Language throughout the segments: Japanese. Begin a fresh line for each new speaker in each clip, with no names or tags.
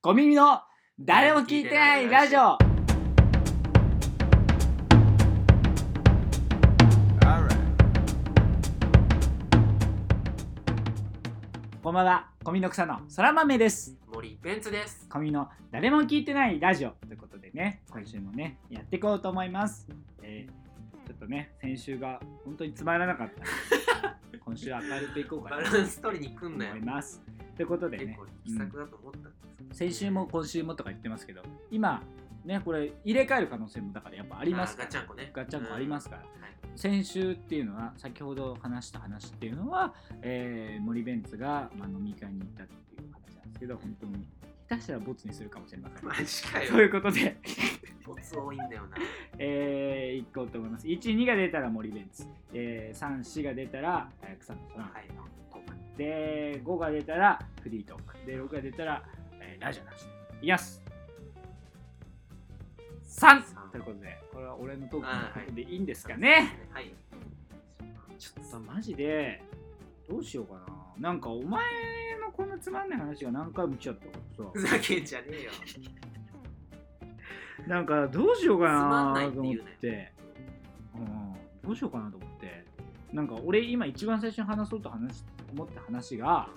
小耳の誰も聞いてないラジオ.こんばんは。小耳の草のそら豆です。
森ベンツです。
小耳の誰も聞いてないラジオ。ということでね今週もねやっていこうと思います、えーちょっとね先週が本当につまらなかった。の で今週は明るくいこうか
バ
な
ランス取りに来
と
んなよ。
思い。ます。ということで
結
ね
構気さくだと思った
先週も今週もとか言ってますけど今ねこれ入れ替える可能性もだからやっぱあ
あ
りますから
ガチャンコね。
ガチャンコありますから先週っていうのは先ほど話した話っていうのは、えー森ベンツが、まあ、飲み会に行ったっていう話なんですけど本当に下手したらボツにするかもしれません。
マジかよ。
ということで、
ボツ多いんだよな。
えー、行こうと思います。1、2が出たら森ベンツ、えー、3、4が出たら、えー草野さん、
はい。
で、5が出たらフリートークで、6が出たら、えーラジオなしいきます
三
!3! ということで、これは俺のトークことでいいんですかね、
はい。
ちょっとマジでどうしようかな。なんかお前のこのつまんない話が何回も来ちゃったから
ふざけんじゃねえよ。
さなんかどうしようか
な
ないと思っ
って言うね
て、うん、どうしようかなと思って。なんか俺今一番最初に話そうと話し思った話が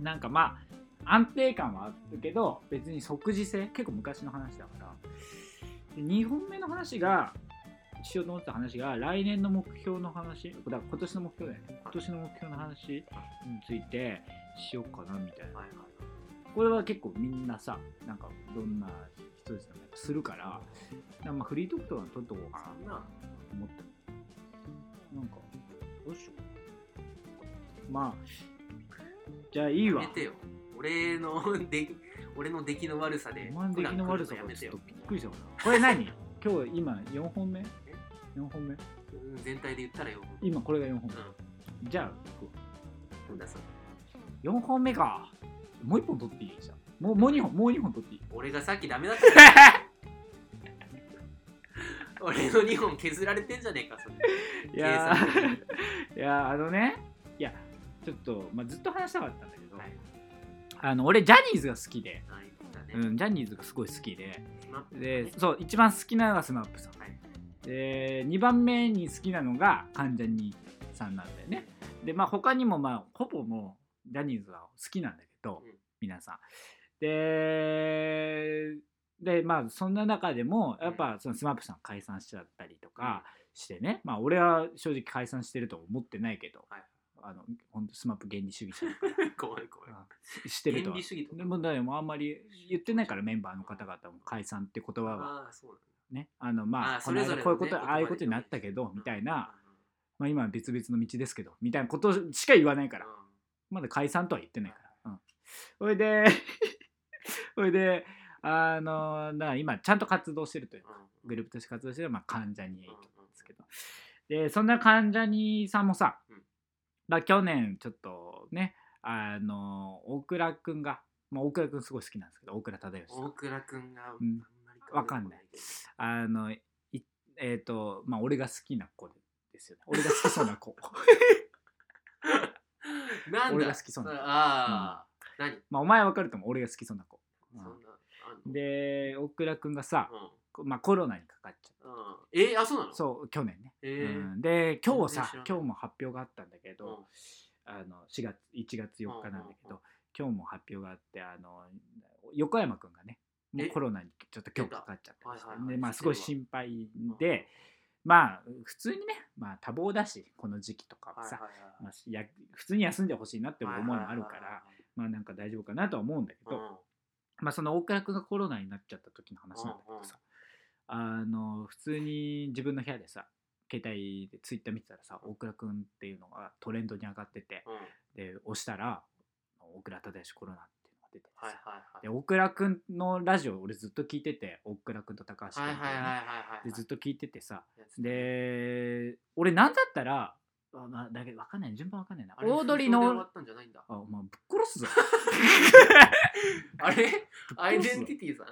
なんかまあ安定感はあるけど別に即時性結構昔の話だから。で2本目の話がしようと思った話が来年の目標の話だから今年の目標だよね。今年の目標の話についてしようかなみたいな。
はいはい。
これは結構みんなさなんかどんな人ですかねするからかまあフリートークとか取っとこうかな。
そんな。
と思ってなんかどうしよう。まあじゃあいいわ。
俺の 出来俺の出来の悪さで。
お前の出来の悪さがちょっと。びっくりしたわこれ何？今日今4本目 ?4 本目？
うん全体で言ったらよ。
今これが4本
う
目じゃあう4本目か。もう1本取っていい？じゃんもうもう2本もう2本取っていい？
俺がさっきダメだった。俺の2本削られてんじゃねえか、それ。
いやいやーあのね。いやちょっと、まあ、ずっと話したかったんだけど、
はい
あの俺ジャニーズが好きで、
はい。だね。
うん、ジャニーズがすごい好きで。で
ね。
そう一番好きなのが SMAPさん。
はい。
で2番目に好きなのが関ジャニさんなんだよね。でまあ他にもまあほぼもうジャニーズは好きなんだけど、
うん。
皆さん。ででまあそんな中でもやっぱその SMAPさん解散しちゃったりとかしてね、まあ俺は正直解散してると思ってないけど、
はい
あの本当 SMAP原理主義者だから。
怖い怖い。
ししてるとは。
原理主義と
でもだからもうあんまり言ってないからメンバーの方々も解散って言葉は。
ああ、そうなんだ。
ねあのまあ
あー
この間
それぞれのね
こういうこと、ああいうこと
で
になったけどみたいな、
うん
まあ、今は別々の道ですけどみたいなことしか言わないから。
うん。
まだ解散とは言ってないから。うん。それで。それで。あのだから今ちゃんと活動してるというグループとして活動してるまあ関ジャニエイト
うんうん
ですけどでそんな関ジャニさんもさ、
うん
まあ、去年ちょっとねあの大倉くんが、まあ、大倉くんすごい好きなんですけど大倉忠義さん。
大倉くんがあ
うん。
んまり
わかんないあのいえっ、とまあ俺が好きな子ですよね。俺が好きそうな子。
なんだ？
俺が好きそうな
ああ、何？
まあお前はわかると思う。俺が好きそうな子、
そん
で大倉くんがさ、
うん。
こまあ、コロナにかかっちゃっ
うん。えあそうなの？
たそう去年ね、
えー。
うん、で今日さ今日も発表があったんだけど、
うん。
あの4月1月4日なんだけど、
うんうんうん
今日も発表があってあの横山くんがねもう
え
コロナにちょっと今日かかっちゃったでまあすごい心配
うん
で、まあ普通にね、まあ、多忙だしこの時期とかはさ、
はいはいはい
まあ、や普通に休んでほしいなって思いもあるか
はいはいはい
らまあなんか大丈夫かなとは思うんだけど、
はい
まあその大倉君がコロナになっちゃった時の話なんだけどさ、あの普通に自分の部屋でさ携帯でツイッター見てたらさ大倉君っていうのがトレンドに上がっててで押したら大倉忠義コロナっていうのが出ててさ、
はいはいはい。
で大倉君のラジオ俺ずっと聞いてて大倉君と高橋君でずっと聞いててさ。で俺なんだったらあまあだけど分かんない。順番分かんないな。オードリーのあお前ぶっ殺すぞ。
あれ？アイデンティティさん？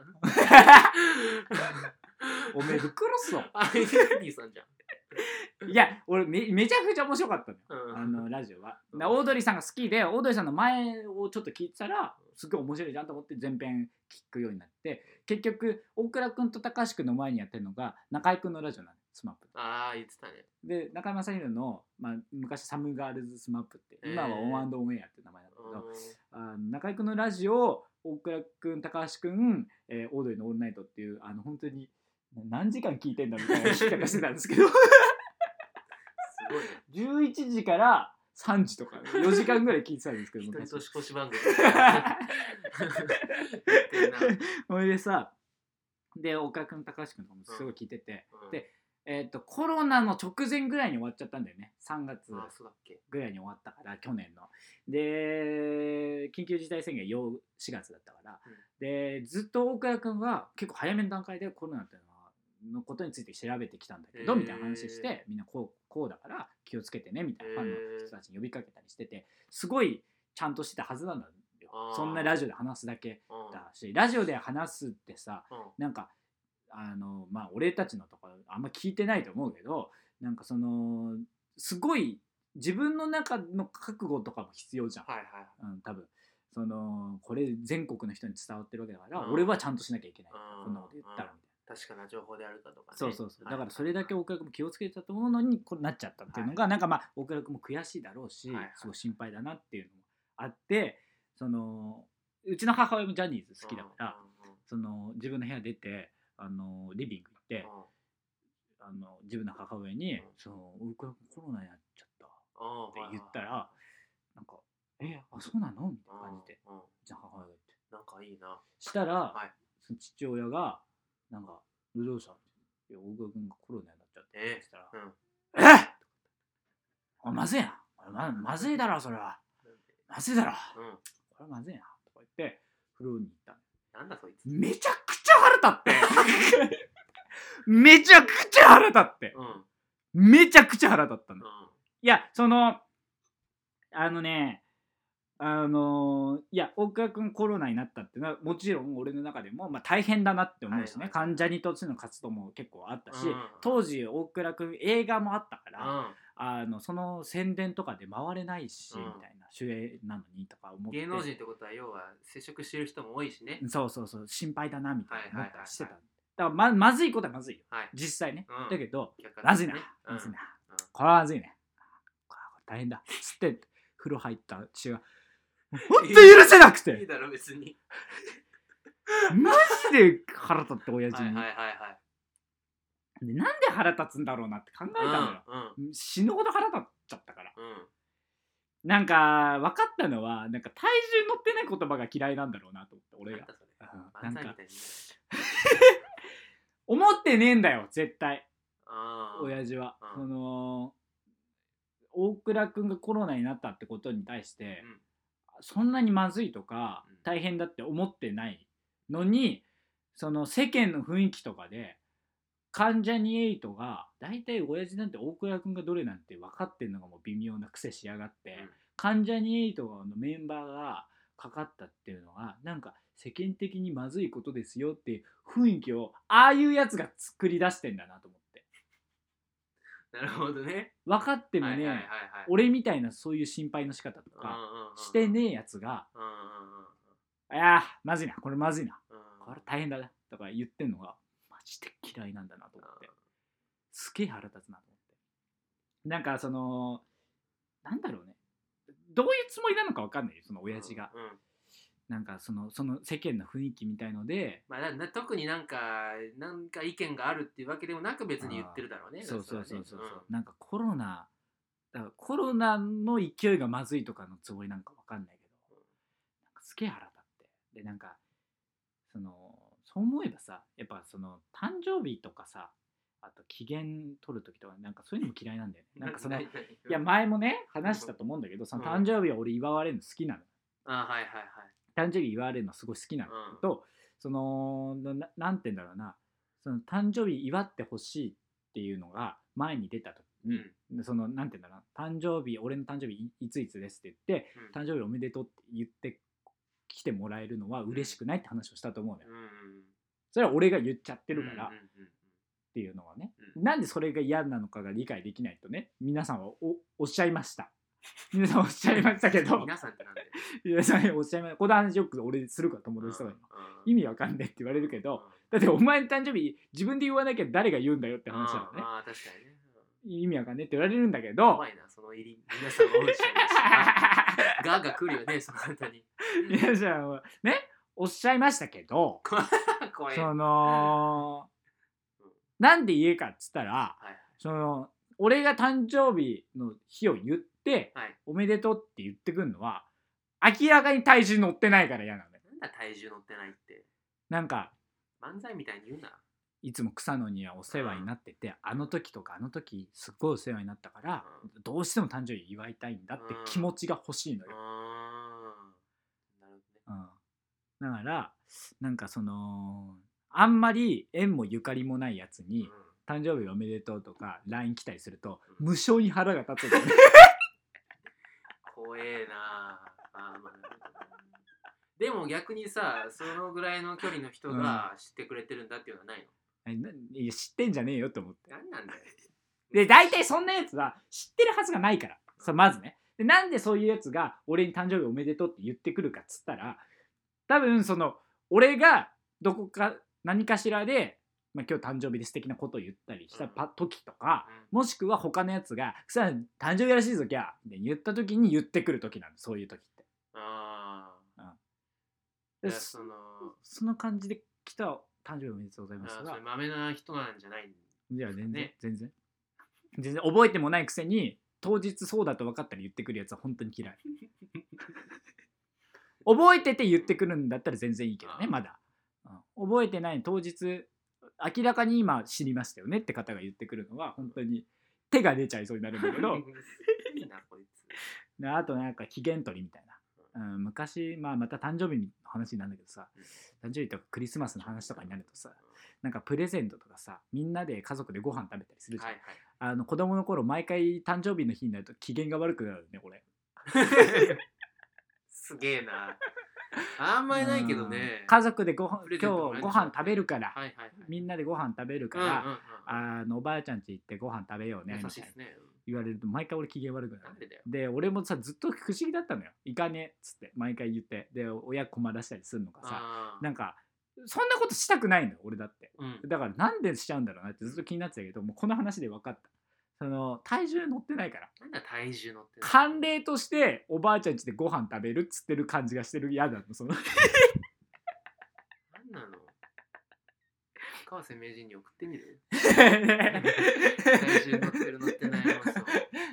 おめえぶっ殺すぞ。
アイデンティティさんじゃん。
いや俺めめちゃくちゃ面白かったのよ。
うん。
あのラジオは、オードリーさんが好きでオードリーさんの前をちょっと聞いてたらすごい面白いじゃんと思って全編聞くようになって結局大倉君と高橋君の前にやってるのが中居君のラジオなの SMAP。
ああ言ってたね。
で中居正広の、まあ、昔 Some Girl' SMAP って今は
へー
ON & ON AIR って名前なんだけ
うん。
ど、あの中居君のラジオ大倉君高橋君、えーオードリーの「オールナイト」っていうあの本当に何時間聞いてんだみたいな聞き方してたんですけど。
すごいね。
11時から3時とか4時間ぐらい聞いてたんですけど
年越し番組。言ってんな
それでさで岡君高橋君とかもすごい聞いてて、
うん。
でえー、とコロナの直前ぐらいに終わっちゃったんだよね。3月ぐらいに終わったから去年の。で緊急事態宣言4 4月だったから、
うん。
でずっと大倉君は結構早めの段階でコロナっていうのはのことについて調べてきたんだけど、みたいな話してみんなこうこうだから気をつけてねみたいなファンの人たちに呼びかけたりしててすごいちゃんとしてたはずなんだよ。そんなラジオで話すだけ
うん。
だしラジオで話すってさ
うん。
なんかあのまあ俺たちのところあんま聞いてないと思うけどなんかそのすごい自分の中の覚悟とかも必要じゃん、
はいはい
うん、多分。そのこれ全国の人に伝わってるわけだから、
うん。
俺はちゃんとしなきゃいけない、
うん。
こんなこと言ったらみたい
確かな情報であるかとか
な、
ね。
そうそうそう。だからそれだけ
はい
大倉君も気をつけてたと思うのにこうなっちゃったっていうのが、なんかまあ大倉君も悔しいだろうし、
はいはい。
すごい心配だなっていうのもあってそのうちの母親もジャニーズ好きだから、その自分の部屋出てあのリビング行って、
うん。
あの自分の母親に
うん「
その大倉君コロナになっちゃった」って言ったらなんか「えあそうなの?」みたいな感じで。
う
ちの母親が言って。
なんかいいな。
したら、
はい。
その父親がなんか「どうした?」いや大倉君がコロナになっちゃった」って言ったら
うん「
えあまずいな。ままずいだろそれは。まずいだろ。
うん。
これはまずいな」とか言って風呂に行ったの。
なんだそいつ。
めちゃくちゃ腹立って。めちゃくちゃ腹立って。
うん。うん
めちゃくちゃ腹立ったの。いやそのあのねあのいや大倉君コロナになったっていうのはもちろん俺の中でも、まあ、大変だなって思うしね、
はいはい
患者にとっての活動も結構あったし、
うん。
当時大倉君映画もあったから、
うん。
あのその宣伝とかで回れないし、
うん。
みたいな主演なのにとか思って。
芸能人ってことは要は接触してる人も多いしね。
そうそうそう。心配だなみたいな思ったりしてた、だからままずいことはまずいよ。
はい。
実際ね、
うん。
だけど
客観
まずいな、まずいな、
うん
これはまずいね。これは大変だ。つって。風呂入った血が本当に許せなくて。
いいだろ別に。
マジで腹立って親父に、
はいはいはいはい。
でなんで腹立つんだろうなって考えたのよ、
うん
死ぬほど腹立っちゃったから。
うん。うん
なんか分かったのはなんか体重乗ってない言葉が嫌いなんだろうなと思って俺が。
なんだそれ。
うん。なんか。
漫才みたいにね。
思ってねえんだよ絶対。親父は、
うん。
その大倉君がコロナになったってことに対して、
うん
そんなにまずいとか
うん。
大変だって思ってないのにその世間の雰囲気とかで関ジャニエイトが大体親父なんて大倉君がどれなんて分かってんのがもう微妙な癖しやがって、
うん。
関ジャニエイトのメンバーがかかったっていうのはなんか世間的にまずいことですよっていう雰囲気をああいうやつが作り出してんだなと思って。
なるほどね。
分かってもね、俺みたいなそういう心配の仕方と
うん
か
うんうん
してねえやつが
うんうんうん「
いやーまずいなこれまずいな。
うん。
これ大変だな」とか言ってんのがマジで嫌いなんだなと思って。すげえ腹立つなと思って。なんかそのなんだろうね。どういうつもりなのか分かんないよその親父が、なんかそのその世間の雰囲気みたいので。
まあなな特になんかなんか意見があるっていうわけでもなく別に言ってるだろうね
そうそうそうそうそう、
れはね
なんかコロナだからコロナの勢いがまずいとかのつもりなんか分かんないけどなんかすげえ腹立って。でなんかそのそう思えばさやっぱその誕生日とかさあと機嫌取る時とかなんかそういうのも嫌いなんだよね。
う ん
なんかそのいや前もね話したと思うんだけどその誕生日は俺祝われるの好きなの。
あはいはいはい。
誕生日祝われるのすごい好きなの、
うん。
とそのななんて言うんだろうな。その誕生日祝ってほしいっていうのが前に出た時に、でそのなんて言うんだろうな。誕生日俺の誕生日いいついつですって言って
うん。
誕生日おめでとうって言って来てもらえるのは嬉しくないって話をしたと思うのよ、
うんうん
それは俺が言っちゃってるから、
うんうんうん
っていうのはね、
うん。
なんでそれが嫌なのかが理解できないとね皆さんはおおっしゃいました。皆さんおっしゃいましたけど。
皆さんってなんで？
皆さんおっしゃいました。この話よく俺するから友達とかに意味わかんないって言われるけどだってお前の誕生日自分で言わなきゃ誰が言うんだよって話だよね。
ああ確かにね。うん
意味わかんないって言われるんだけど。
怖いなその入り皆さんおっし。ゃいましたガーが来るよねその後に。
皆さんはねおっしゃいましたけど。
怖い
そのなんで言えかっつったら
はい
その俺が誕生日の日を言って
はい。
おめでとうって言ってくるのは明らかに体重乗ってないから嫌なのね。
なんだ体重乗ってないって。
なんか
漫才みたいに言うない
つも草野にはお世話になっててあの時とかあの時すっごいお世話になったからどうしても誕生日祝いたいんだって気持ちが欲しいのよ、
あーなるほどね。
うん、だからなんかそのあんまり縁もゆかりもないやつに「誕生日おめでとう」とか LINE 来たりすると
うん。
無性に腹が立つね
怖えな。あでも逆にさそのぐらいの距離の人が知ってくれてるんだっていうのはない
えないや知ってんじゃねえよと思って。
の何なんだよ。
で大体そんなやつは知ってるはずがないから。さまずね。でなんでそういうやつが俺に誕生日おめでとうって言ってくるかっつったら多分その俺がどこか何かしらで、まあ、今日誕生日で素敵なことを言ったりしたパ時とか、もしくは他のやつが「さあ誕生日らしいぞキャー」って言った時に言ってくる時なんだそういう時って。
ああ
で
いやその
その感じで来た誕生日おめでとうござい
あ
ますが。
ーそれまめな人なんじゃない
いや全然、
ね
全然。全然覚えてもないくせに当日そうだと分かったら言ってくるやつは本当に嫌い。覚えてて言ってくるんだったら全然いいけどねまだ、うん。覚えてない当日明らかに今知りましたよねって方が言ってくるのは本当に手が出ちゃいそうになるんだけど。あとなんか期限取りみたいな、うん、昔、まあ、また誕生日の話になるんだけどさ誕生日とかクリスマスの話とかになるとさなんかプレゼントとかさみんなで家族でご飯食べたりするじゃん、
はいはい。
あの子供の頃毎回誕生日の日になると機嫌が悪くなるね俺
すげえな。あんまりないけどね。
うん。家族でご飯今日ご飯食べるから、
はいはいはい。
みんなでご飯食べるか
うんうん
ら、
うん。
あのおばあちゃん家行ってご飯食べようねみたいな。
ね
言われると毎回俺機嫌悪くなる。
なんでだよ。
で俺もさずっと不思議だったのよ。行かねえっつって毎回言って。で親困らしたりするのがさ
あー。
なんかそんなことしたくないのよ俺だって。
うん。
だからなんでしちゃうんだろうなってずっと気になってたけどもうこの話で分かった。その体重乗ってないから。
なんだ体重乗って
慣例としておばあちゃん家でご飯食べるっつってる感じがしてる嫌だのその。
なんなの？川瀬名人に送ってみる？
体
体重乗ってる乗って。ない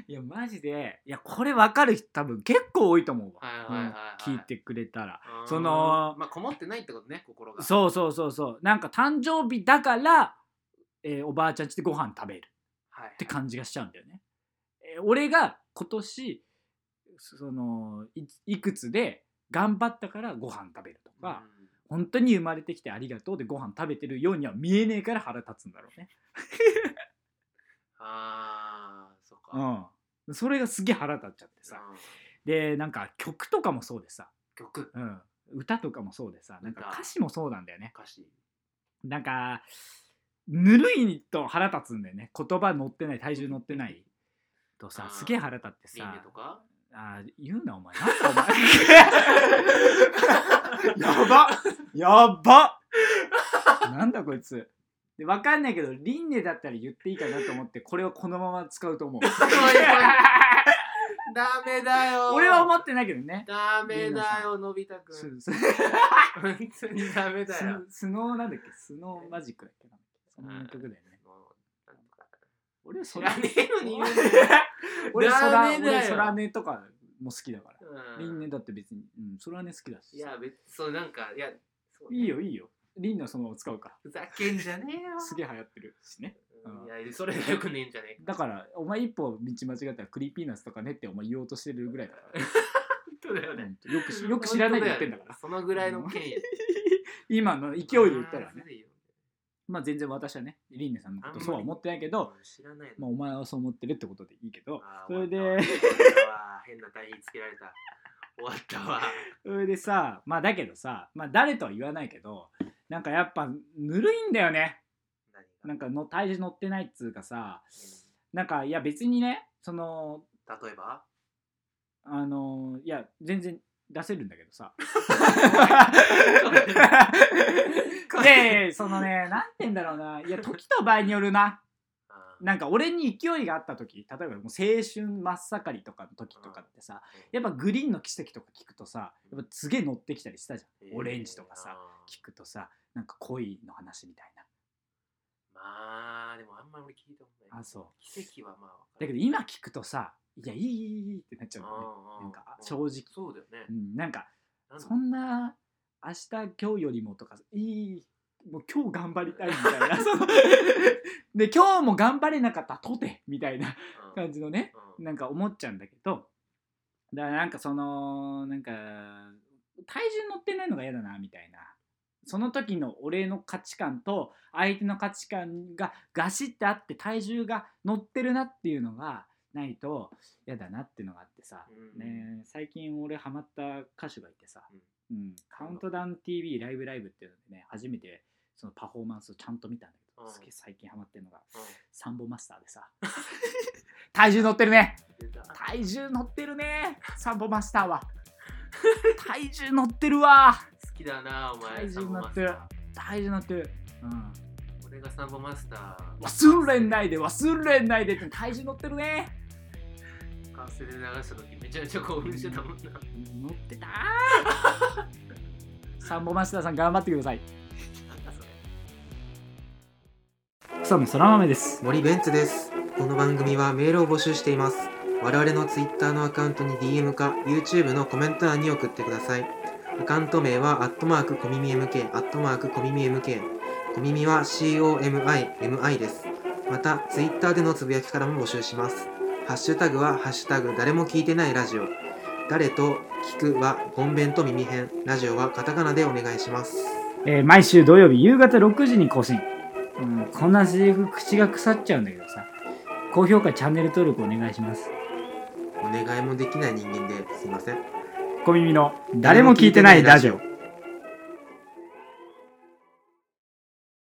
いやマジでいやこれ分かる人多分結構多いと思うわ、
はいはいはいはい
うん聞いてくれたら。その
まあこもってないってことね心が。
そうそうそうそう。なんか誕生日だから、えーおばあちゃん家でご飯食べる
はい
って感じがしちゃうんだよね、えー俺が今年そのいいくつで頑張ったからご飯食べるとか、
うん。
本当に生まれてきてありがとうでご飯食べてるようには見えねえから腹立つんだろうね。
ああそっか。
うんそれがすげえ腹立っちゃってさ。
うん。
でなんか曲とかもそうでさ、
曲？
うん、歌とかもそうでさ。なんか？
歌
歌詞もそうなんだよね。
歌詞。
なんかぬるいと腹立つんだよね。言葉乗ってない体重乗ってないとさすげえ腹立ってさ。
ネとか？
あー言うなお前。なんだお前。やばやばなんだこいつで分かんないけどリンネだったら言っていいかなと思ってこれをこのまま使うと思う。
ダメだよ。
俺は思ってないけどね。
ダメだよのび太くん。
すす
本当にダメだよ。
ススノーなんだっけ？スノーマジックだっけ？なそんな曲だよね。俺
知らねえのに言う
俺
ダ
空俺空音とかも好きだから。
うん。
リンネだって別に、うん、空音好きだし。
いや別そうなんかいやそうね。
いいよいいよリンネはその使うか。ら
ふざけんじゃねえよ。
すげえ流行ってるしね。
うん。いやそれがよくねえんじゃねえか。
だからお前一歩道間違ったらクリーピーナッツとかねってお前言おうとしてるぐらいだから。
本当だよね。
うん。よくしよく知らないで言ってんだから。
そのぐらいの権威
今の勢いで言ったらね。
ま
あ全然私はねリンネさんのことそうは思ってないけど、
知らないの。
まあ、お前はそう思ってるってことでいいけどそれで
変な対比つけられた終わったわ。
それでさまあだけどさまあ誰とは言わないけどなんかやっぱぬるいんだよね。
何
なんかの体重乗ってないっつうかさなんかいや別にねその
例えば？
あのいや全然出せるんだけどさ。いやいやいやそのねなんて言うんだろうな。いや時と場合によるな。
あ
なんか俺に勢いがあった時例えばもう青春真っ盛りとかの時とかってさやっぱグリーンの奇跡とか聞くとさやっぱすげえ乗ってきたりしたじゃん。オレンジとかさ聞くとさなんか恋の話みたいな。
まあでもあんまり俺聞いたことない。
あそう。
奇跡はまあ
だけど今聞くとさいやいいいいいいってなっちゃうの。ね
ど
なんか正直。
そうだよね。
うん、なんかそんな明日今日よりもとかいいもう今日頑張りたいみたいな。そので今日も頑張れなかったとてみたいな
うん。
感じのね
うん。
なんか思っちゃうんだけど。だからなんかそのなんか体重乗ってないのが嫌だなみたいな。その時の俺の価値観と相手の価値観がガシッてあって体重が乗ってるなっていうのがないと嫌だなっていうのがあってさ、
うん。
ね、最近俺ハマった歌手がいてさ、うん。カウントダウン TV ライブライブっていうのでね初めてそのパフォーマンスをちゃんと見たんだけど、
うん。
すげえ最近ハマってるのが
うん。
サンボマスターでさ。体重乗ってるね。体重乗ってるね。サンボマスターは。体重乗ってるわ。
好きだなお前
体重乗ってる。
ー。
体重乗ってる、うん、
俺がサンボマスター。
忘れないで忘れないでって体重乗ってるね。
完成で流した時めちゃめちゃ興奮してたもんな。
乗ってた サンボマスターさん頑張ってください草野そら豆です
森ベンツです。この番組はメールを募集しています。我々の Twitter のアカウントに DM か YouTube のコメント欄に送ってください。アカウント名は、アットマークコミミ MK、アットマークコミミ MK。コミミは COMIMI です。また、Twitter でのつぶやきからも募集します。ハッシュタグは、ハッシュタグ誰も聞いてないラジオ。誰と聞くは、ゴンベンと耳編。ラジオはカタカナでお願いします。
えー毎週土曜日夕方6時に更新、うん、こんなセリフ口が腐っちゃうんだけどさ。高評価チャンネル登録お願いします。
お願いもできない人間ですいません。
小耳の誰も聞いてないラジオ